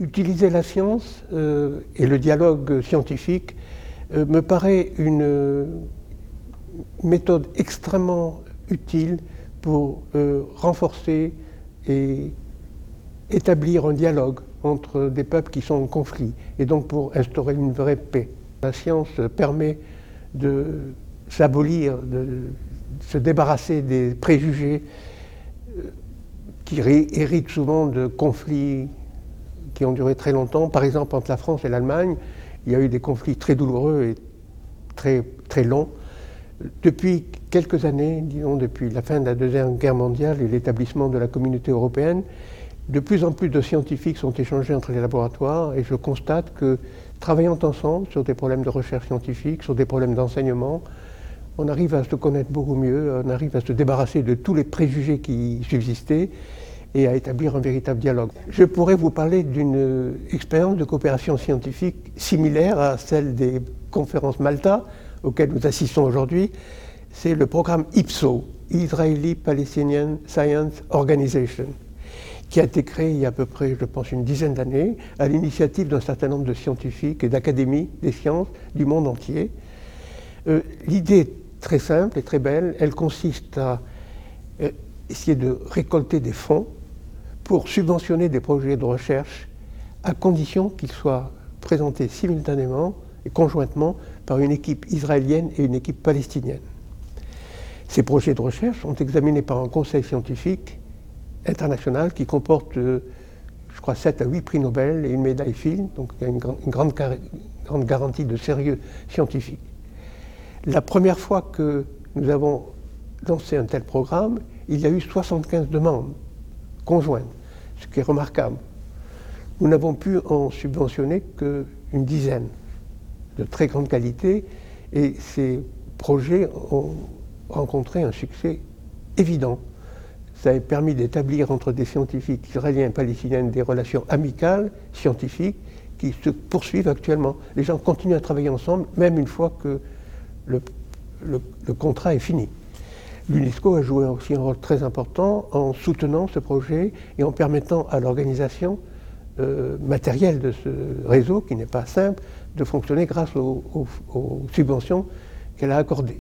Utiliser la science euh, et le dialogue scientifique euh, me paraît une euh, méthode extrêmement utile pour renforcer et établir un dialogue entre des peuples qui sont en conflit et donc pour instaurer une vraie paix. La science permet de s'abolir, de se débarrasser des préjugés qui héritent souvent de conflits qui ont duré très longtemps. Par exemple, entre la France et l'Allemagne, il y a eu des conflits très douloureux et très, très longs. Depuis quelques années, disons depuis la fin de la Deuxième Guerre mondiale et l'établissement de la communauté européenne, de plus en plus de scientifiques sont échangés entre les laboratoires et je constate que travaillant ensemble sur des problèmes de recherche scientifique, sur des problèmes d'enseignement, on arrive à se connaître beaucoup mieux, on arrive à se débarrasser de tous les préjugés qui subsistaient et à établir un véritable dialogue. Je pourrais vous parler d'une expérience de coopération scientifique similaire à celle des conférences Malta auxquelles nous assistons aujourd'hui. C'est le programme IPSO, Israeli Palestinian Science Organization, qui a été créé il y a à peu près, je pense, une dizaine d'années, à l'initiative d'un certain nombre de scientifiques et d'académies des sciences du monde entier. Euh, l'idée est très simple et très belle. Elle consiste à euh, essayer de récolter des fonds pour subventionner des projets de recherche à condition qu'ils soient présentés simultanément et conjointement par une équipe israélienne et une équipe palestinienne. Ces projets de recherche sont examinés par un conseil scientifique international qui comporte, je crois, 7 à 8 prix Nobel et une médaille Fields, donc il y a une, grande, grande garantie de sérieux scientifique. La première fois que nous avons lancé un tel programme, il y a eu 75 demandes conjointe, ce qui est remarquable. Nous n'avons pu en subventionner qu'une dizaine de très grande qualité et ces projets ont rencontré un succès évident. Ça a permis d'établir entre des scientifiques israéliens et palestiniens des relations amicales, scientifiques, qui se poursuivent actuellement. Les gens continuent à travailler ensemble, même une fois que le contrat est fini. L'UNESCO a joué aussi un rôle très important en soutenant ce projet et en permettant à l'organisation euh, matérielle de ce réseau, qui n'est pas simple, de fonctionner grâce aux subventions qu'elle a accordées.